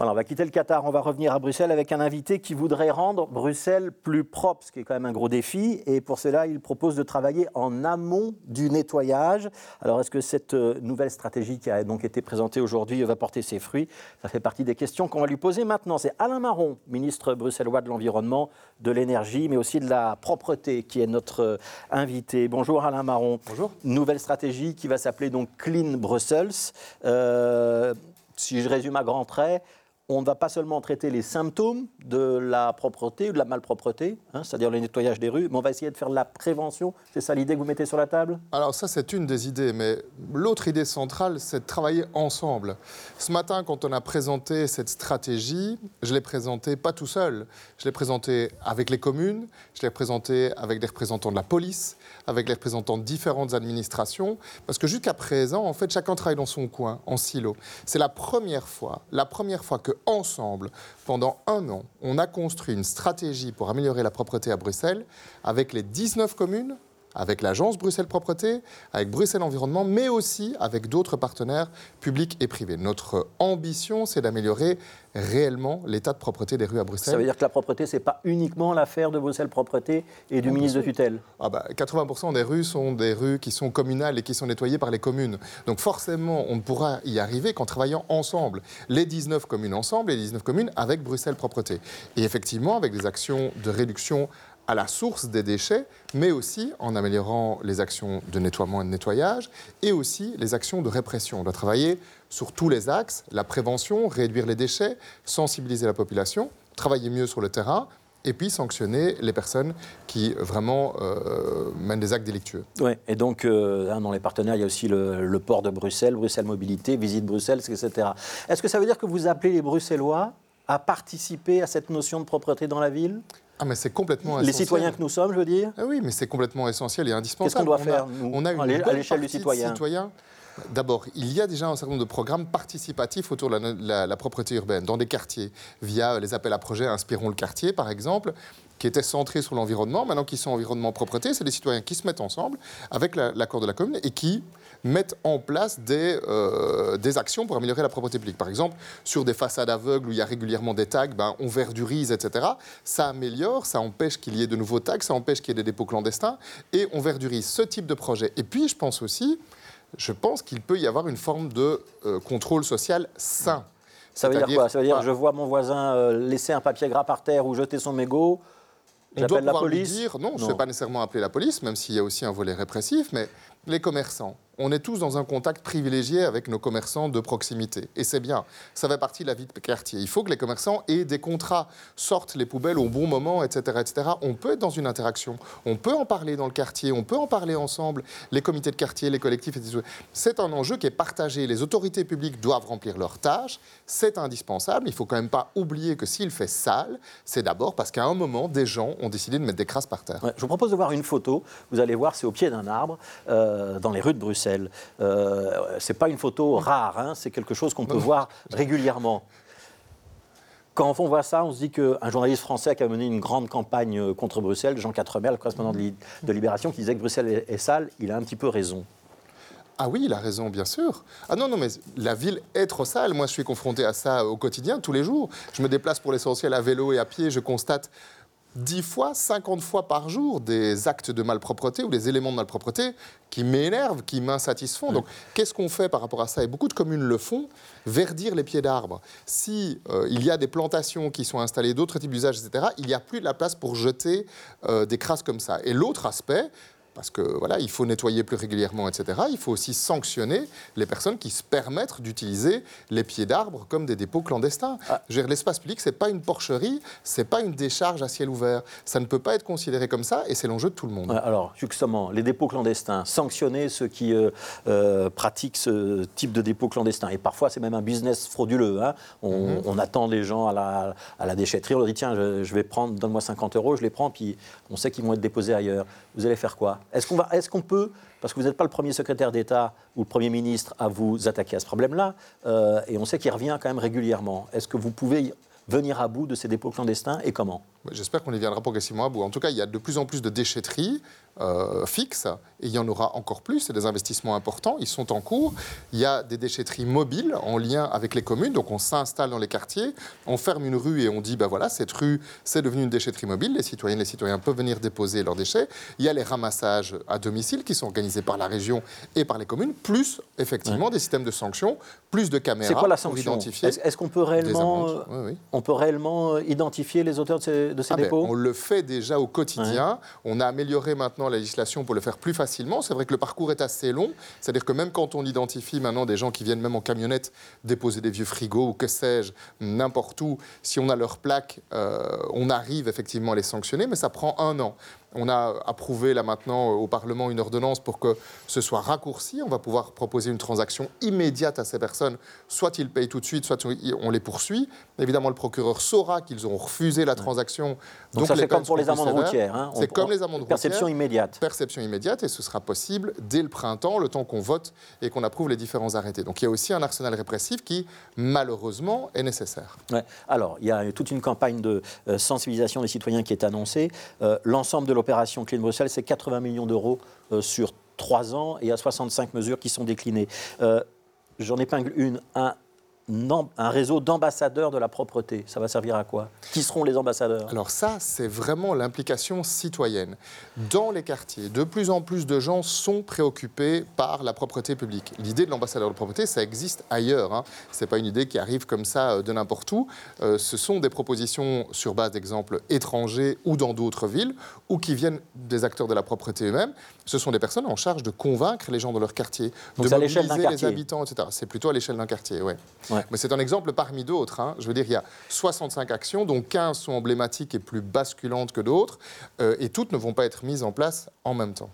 Voilà, on va quitter le Qatar, on va revenir à Bruxelles avec un invité qui voudrait rendre Bruxelles plus propre, ce qui est quand même un gros défi. Et pour cela, il propose de travailler en amont du nettoyage. Alors, est-ce que cette euh, nouvelle stratégie qui a donc été présentée aujourd'hui va porter ses fruits? Ça fait partie des questions qu'on va lui poser maintenant. C'est Alain Marron, ministre bruxellois de l'Environnement, de l'Énergie, mais aussi de la propreté, qui est notre euh, invité. Bonjour Alain Marron. Bonjour. Nouvelle stratégie qui va s'appeler donc Clean Brussels. Euh, si je résume à grands traits, on ne va pas seulement traiter les symptômes de la propreté ou de la malpropreté, hein, c'est-à-dire le nettoyage des rues, mais on va essayer de faire de la prévention. C'est ça l'idée que vous mettez sur la table? Alors ça, c'est une des idées, mais l'autre idée centrale, c'est de travailler ensemble. Ce matin, quand on a présenté cette stratégie, je l'ai présentée pas tout seul. Je l'ai présentée avec les communes, je l'ai présentée avec des représentants de la police, avec les représentants de différentes administrations, parce que jusqu'à présent, en fait, chacun travaille dans son coin, en silo. C'est la première fois, la première fois que ensemble, pendant un an, on a construit une stratégie pour améliorer la propreté à Bruxelles avec les 19 communes, avec l'agence Bruxelles Propreté, avec Bruxelles Environnement, mais aussi avec d'autres partenaires publics et privés. Notre ambition, c'est d'améliorer réellement l'état de propreté des rues à Bruxelles. Ça veut dire que la propreté, ce n'est pas uniquement l'affaire de Bruxelles Propreté et du ministre de tutelle ah bah, 80% des rues sont des rues qui sont communales et qui sont nettoyées par les communes. Donc forcément, on ne pourra y arriver qu'en travaillant ensemble. Les 19 communes ensemble, les 19 communes avec Bruxelles Propreté. Et effectivement, avec des actions de réduction à la source des déchets, mais aussi en améliorant les actions de nettoiement et de nettoyage, et aussi les actions de répression. On doit travailler sur tous les axes, la prévention, réduire les déchets, sensibiliser la population, travailler mieux sur le terrain, et puis sanctionner les personnes qui vraiment euh, mènent des actes délictueux. Oui, et donc euh, hein, dans les partenaires, il y a aussi le, le, port de Bruxelles, Bruxelles Mobilité, Visite Bruxelles, etc. Est-ce que ça veut dire que vous appelez les Bruxellois à participer à cette notion de propreté dans la ville? Ah, mais c'est complètement essentiel. Les citoyens que nous sommes, je veux dire ah Oui, mais c'est complètement essentiel et indispensable. Qu'est-ce qu'on doit faire, nous, on a une à l'échelle du citoyen D'abord, il y a déjà un certain nombre de programmes participatifs autour de la, la, propreté urbaine, dans des quartiers, via les appels à projets Inspirons le quartier, par exemple, qui étaient centrés sur l'environnement. Maintenant qu'ils sont environnement propreté, c'est des citoyens qui se mettent ensemble avec l'accord de la commune et qui mettent en place des, euh, des actions pour améliorer la propreté publique. Par exemple, sur des façades aveugles où il y a régulièrement des tags, ben, on verdurise, etc. Ça améliore, ça empêche qu'il y ait de nouveaux tags, ça empêche qu'il y ait des dépôts clandestins et on verdurise ce type de projet. Et puis, je pense aussi, je pense qu'il peut y avoir une forme de euh, contrôle social sain. Ça veut dire quoi? Ça veut dire je vois mon voisin euh, laisser un papier gras par terre ou jeter son mégot on doit pouvoir la police? lui dire, non, je ne vais pas nécessairement appeler la police, même s'il y a aussi un volet répressif, mais les commerçants on est tous dans un contact privilégié avec nos commerçants de proximité. Et c'est bien. Ça fait partie de la vie de quartier. Il faut que les commerçants aient des contrats, sortent les poubelles au bon moment, etc., etc. On peut être dans une interaction. On peut en parler dans le quartier. On peut en parler ensemble. Les comités de quartier, les collectifs, etc. C'est un enjeu qui est partagé. Les autorités publiques doivent remplir leurs tâches. C'est indispensable. Il ne faut quand même pas oublier que s'il fait sale, c'est d'abord parce qu'à un moment, des gens ont décidé de mettre des crasses par terre. je vous propose de voir une photo. Vous allez voir, c'est au pied d'un arbre, euh, dans les rues de Bruxelles. Euh, ce n'est pas une photo rare, hein, c'est quelque chose qu'on peut voir régulièrement. Quand on voit ça, on se dit qu'un journaliste français qui a mené une grande campagne euh, contre Bruxelles, Jean Quatremer, le correspondant de Libération, qui disait que Bruxelles est sale, il a un petit peu raison. Ah oui, il a raison, bien sûr. Ah non, non, mais la ville est trop sale. Moi, je suis confronté à ça au quotidien, tous les jours. Je me déplace pour l'essentiel à vélo et à pied. Je constate 10 fois, 50 fois par jour des actes de malpropreté ou des éléments de malpropreté qui m'énervent, qui m'insatisfont. Donc, qu'est-ce qu'on fait par rapport à ça? Et beaucoup de communes le font, verdir les pieds d'arbres. Si euh, il y a des plantations qui sont installées, d'autres types d'usages, etc., il n'y a plus de la place pour jeter euh, des crasses comme ça. Et l'autre aspect, parce que voilà, il faut nettoyer plus régulièrement, etc. Il faut aussi sanctionner les personnes qui se permettent d'utiliser les pieds d'arbres comme des dépôts clandestins. Ah. L'espace public, c'est pas une porcherie, c'est pas une décharge à ciel ouvert. Ça ne peut pas être considéré comme ça, et c'est l'enjeu de tout le monde. Alors, justement, les dépôts clandestins, sanctionner ceux qui euh, euh, pratiquent ce type de dépôts clandestins. Et parfois, c'est même un business frauduleux. Hein. Mhm. On, attend les gens à la, à la, déchetterie, on leur dit tiens, je, je vais prendre, donne-moi 50 euros, je les prends, puis on sait qu'ils vont être déposés ailleurs. Vous allez faire quoi? Est-ce qu'on peut, parce que vous n'êtes pas le premier secrétaire d'État ou le premier ministre à vous attaquer à ce problème-là, euh, et on sait qu'il revient quand même régulièrement, est-ce que vous pouvez venir à bout de ces dépôts clandestins et comment? J'espère qu'on y viendra progressivement à bout. En tout cas, il y a de plus en plus de déchetteries euh, fixes et il y en aura encore plus. C'est des investissements importants. Ils sont en cours. Il y a des déchetteries mobiles en lien avec les communes. Donc, on s'installe dans les quartiers, on ferme une rue et on dit ben voilà, cette rue, c'est devenu une déchetterie mobile. Les citoyennes, les citoyens peuvent venir déposer leurs déchets. Il y a les ramassages à domicile qui sont organisés par la région et par les communes, plus effectivement des systèmes de sanctions, plus de caméras. C'est quoi la sanction? Est-ce qu'on peut réellement, euh, on peut réellement euh, identifier les auteurs de ces de ces ah ben, On le fait déjà au quotidien. On a amélioré maintenant la législation pour le faire plus facilement. C'est vrai que le parcours est assez long. C'est-à-dire que même quand on identifie maintenant des gens qui viennent même en camionnette déposer des vieux frigos ou que sais-je, n'importe où, si on a leur plaque, euh, on arrive effectivement à les sanctionner, mais ça prend un an. On a approuvé là maintenant au Parlement une ordonnance pour que ce soit raccourci. On va pouvoir proposer une transaction immédiate à ces personnes. Soit ils payent tout de suite, soit on les poursuit. Évidemment, le procureur saura qu'ils ont refusé la transaction. Donc, ça, c'est comme pour les amendes routières. Hein. C'est comme les amendes routières. Perception immédiate. Perception immédiate, et ce sera possible dès le printemps, le temps qu'on vote et qu'on approuve les différents arrêtés. Donc il y a aussi un arsenal répressif qui, malheureusement, est nécessaire. Alors, il y a toute une campagne de euh, sensibilisation des citoyens qui est annoncée. Euh, l'ensemble de l'opération Clean Bruxelles, c'est 80 millions d'euros euh, sur trois ans et a 65 mesures qui sont déclinées. J'en épingle une. Un, un réseau d'ambassadeurs de la propreté. Ça va servir à quoi? Qui seront les ambassadeurs? Alors ça, c'est vraiment l'implication citoyenne. Dans les quartiers, de plus en plus de gens sont préoccupés par la propreté publique. L'idée de l'ambassadeur de propreté, ça existe ailleurs. Hein. Ce n'est pas une idée qui arrive comme ça euh, de n'importe où. Euh, ce sont des propositions sur base d'exemples étrangers ou dans d'autres villes, ou qui viennent des acteurs de la propreté eux-mêmes. Ce sont des personnes en charge de convaincre les gens dans leur quartier, de mobiliser les habitants, etc. C'est plutôt à l'échelle d'un quartier, oui. Ouais. Mais c'est un exemple parmi d'autres. Hein. Je veux dire, il y a 65 actions, dont 15 sont emblématiques et plus basculantes que d'autres, euh, et toutes ne vont pas être mises en place en même temps.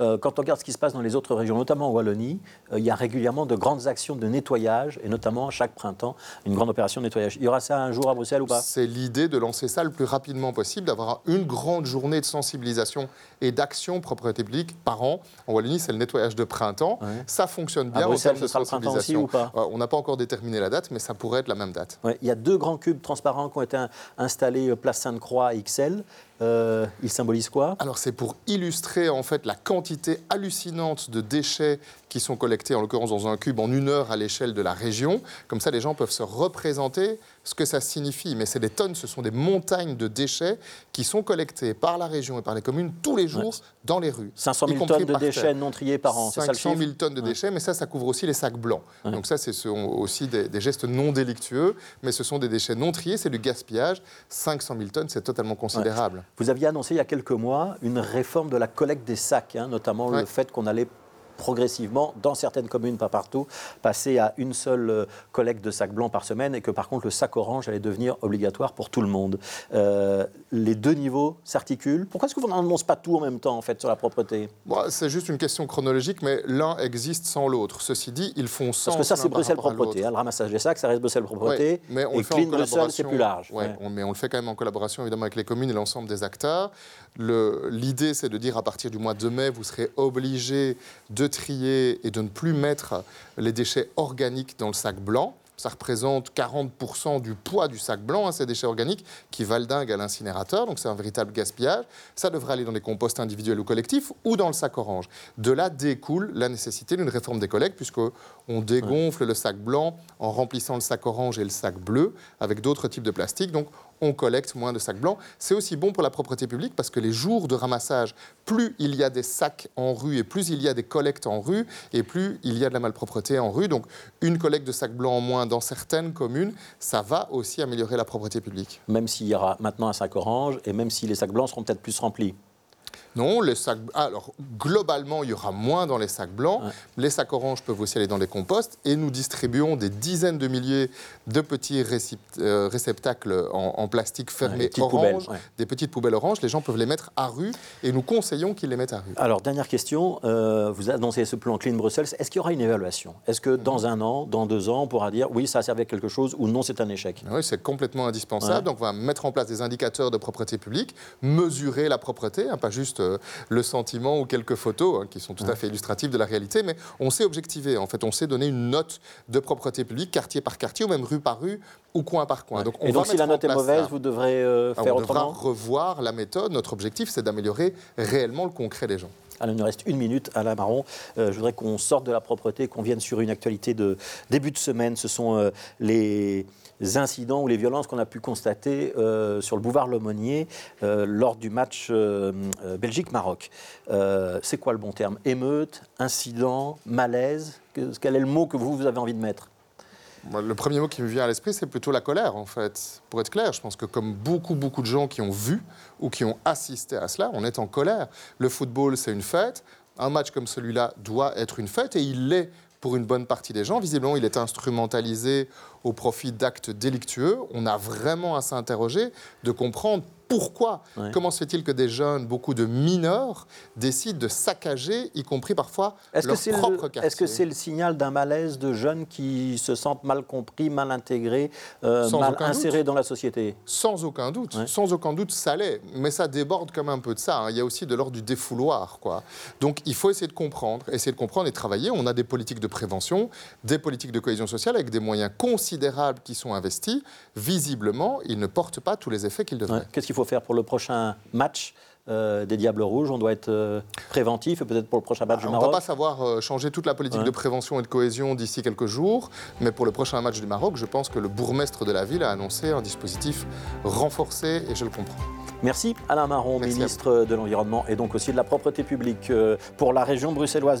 Euh, quand on regarde ce qui se passe dans les autres régions, notamment en Wallonie, euh, il y a régulièrement de grandes actions de nettoyage, et notamment chaque printemps, une grande opération de nettoyage. Il y aura ça un jour à Bruxelles ou pas? C'est l'idée de lancer ça le plus rapidement possible, d'avoir une grande journée de sensibilisation et d'action propriété publique par an. En Wallonie, c'est le nettoyage de printemps. Ça fonctionne bien à Bruxelles, ce sera le printemps aussi ou pas? On n'a pas encore déterminé la date, mais ça pourrait être la même date. il y a deux grands cubes transparents qui ont été installés euh, place Sainte-Croix XL. Euh, ils symbolisent quoi Alors c'est pour illustrer en fait la quantité hallucinante de déchets qui sont collectés, en l'occurrence dans un cube, en une heure à l'échelle de la région. Comme ça, les gens peuvent se représenter ce que ça signifie. Mais c'est des tonnes, ce sont des montagnes de déchets qui sont collectés par la région et par les communes tous les jours dans les rues. 500 000 tonnes de déchets non triés par an, 500 000 tonnes de déchets, mais ça, ça couvre aussi les sacs blancs. Donc ça, c'est aussi des, des, gestes non délictueux, mais ce sont des déchets non triés, c'est du gaspillage. 500 000 tonnes, c'est totalement considérable. Vous aviez annoncé il y a quelques mois une réforme de la collecte des sacs, hein, notamment le fait qu'on allait progressivement, dans certaines communes, pas partout, passer à une seule euh, collecte de sacs blancs par semaine et que par contre le sac orange allait devenir obligatoire pour tout le monde. Euh, les deux niveaux s'articulent. Pourquoi est-ce que vous n'annoncez pas tout en même temps en fait sur la propreté? C'est juste une question chronologique, mais l'un existe sans l'autre. Ceci dit, ils font sens. Parce que ça c'est Bruxelles propreté, hein, le ramassage des sacs, ça reste Bruxelles propreté. mais on et Clean Bruxelles c'est plus large. mais on le fait quand même en collaboration évidemment avec les communes et l'ensemble des acteurs. L'idée c'est de dire à partir du mois de mai, vous serez obligé de trier et de ne plus mettre les déchets organiques dans le sac blanc. Ça représente 40% du poids du sac blanc, hein, ces déchets organiques, qui valdinguent à l'incinérateur. Donc c'est un véritable gaspillage. Ça devrait aller dans des composts individuels ou collectifs ou dans le sac orange. De là découle la nécessité d'une réforme des collectes, puisqu'on dégonfle le sac blanc en remplissant le sac orange et le sac bleu avec d'autres types de plastique. Donc on collecte moins de sacs blancs. C'est aussi bon pour la propreté publique parce que les jours de ramassage, plus il y a des sacs en rue et plus il y a des collectes en rue et plus il y a de la malpropreté en rue. Donc une collecte de sacs blancs en moins dans certaines communes, ça va aussi améliorer la propreté publique. Même s'il y aura maintenant un sac orange et même si les sacs blancs seront peut-être plus remplis. Non, les sacs. Alors, globalement, il y aura moins dans les sacs blancs. Les sacs oranges peuvent aussi aller dans les composts. Et nous distribuons des dizaines de milliers de petits euh, réceptacles en, plastique fermé orange, des petites poubelles oranges. Les gens peuvent les mettre à rue et nous conseillons qu'ils les mettent à rue. Alors, dernière question. Euh, vous annoncez ce plan Clean Brussels. Est-ce qu'il y aura une évaluation? Est-ce que dans un an, dans deux ans, on pourra dire oui, ça a servi à quelque chose ou non, c'est un échec? Oui, c'est complètement indispensable. Donc, on va mettre en place des indicateurs de propreté publique, mesurer la propreté, hein, pas juste le sentiment ou quelques photos hein, qui sont tout à fait illustratives de la réalité, mais on sait objectiver. En fait, on sait donner une note de propreté publique, quartier par quartier, ou même rue par rue, ou coin par coin. Donc, on Et donc, si la note est mauvaise, vous devrez euh, faire autrement On devra revoir la méthode. Notre objectif, c'est d'améliorer réellement le concret des gens. Alors, il nous reste une minute, Alain Marron. Euh, je voudrais qu'on sorte de la propreté, qu'on vienne sur une actualité de début de semaine. Ce sont euh, les incidents ou les violences qu'on a pu constater euh, sur le boulevard Lomonier lors du match Belgique-Maroc. C'est quoi le bon terme? Émeute, incident, malaise? Quel est le mot que vous avez envie de mettre? Le premier mot qui me vient à l'esprit, c'est plutôt la colère, en fait. Pour être clair, je pense que comme beaucoup, beaucoup de gens qui ont vu ou qui ont assisté à cela, on est en colère. Le football, c'est une fête. Un match comme celui-là doit être une fête et il l'est pour une bonne partie des gens. Visiblement, il est instrumentalisé au profit d'actes délictueux. On a vraiment à s'interroger de comprendre pourquoi Comment se fait-il que des jeunes, beaucoup de mineurs, décident de saccager, y compris parfois leur propre quartier? Est-ce que c'est le signal d'un malaise de jeunes qui se sentent mal compris, mal intégrés, euh, mal insérés dans la société? Sans aucun doute. Sans aucun doute, ça l'est. Mais ça déborde comme un peu de ça. Hein. Il y a aussi de l'ordre du défouloir. Quoi. Donc il faut essayer de comprendre, essayer de comprendre et travailler. On a des politiques de prévention, des politiques de cohésion sociale avec des moyens considérables qui sont investis. Visiblement, ils ne portent pas tous les effets qu'ils devraient. Qu'est-ce qu'il faut faire pour le prochain match euh, des Diables Rouges. On doit être euh, préventif et peut-être pour le prochain match du Maroc On ne va pas savoir euh, changer toute la politique de prévention et de cohésion d'ici quelques jours, mais pour le prochain match du Maroc, je pense que le bourgmestre de la ville a annoncé un dispositif renforcé et je le comprends. Merci Alain Marron, ministre de l'Environnement et donc aussi de la propreté publique pour la région bruxelloise. de